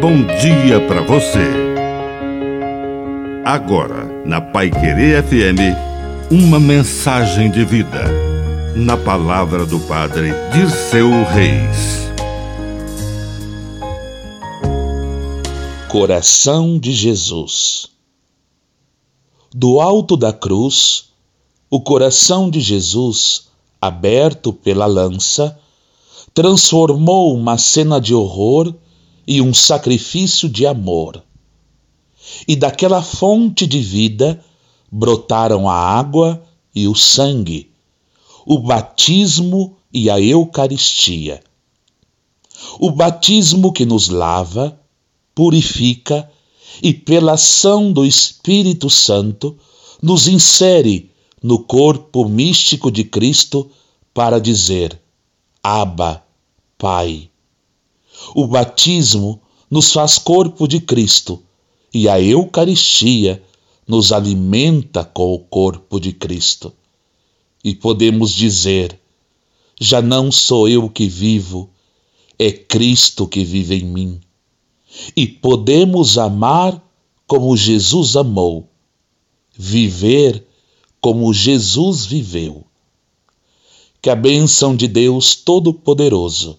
bom dia para você. Agora, na Pai Querer FM, uma mensagem de vida. Na palavra do Padre Dirceu Reis. Coração de Jesus. Do alto da cruz, o coração de Jesus, aberto pela lança, transformou uma cena de horror e um sacrifício de amor. E daquela fonte de vida brotaram a água e o sangue, o batismo e a Eucaristia. O batismo que nos lava, purifica e, pela ação do Espírito Santo, nos insere no corpo místico de Cristo para dizer: Abba, Pai. O batismo nos faz corpo de Cristo e a Eucaristia nos alimenta com o corpo de Cristo. E podemos dizer: já não sou eu que vivo, é Cristo que vive em mim. E podemos amar como Jesus amou, viver como Jesus viveu. Que a bênção de Deus Todo-Poderoso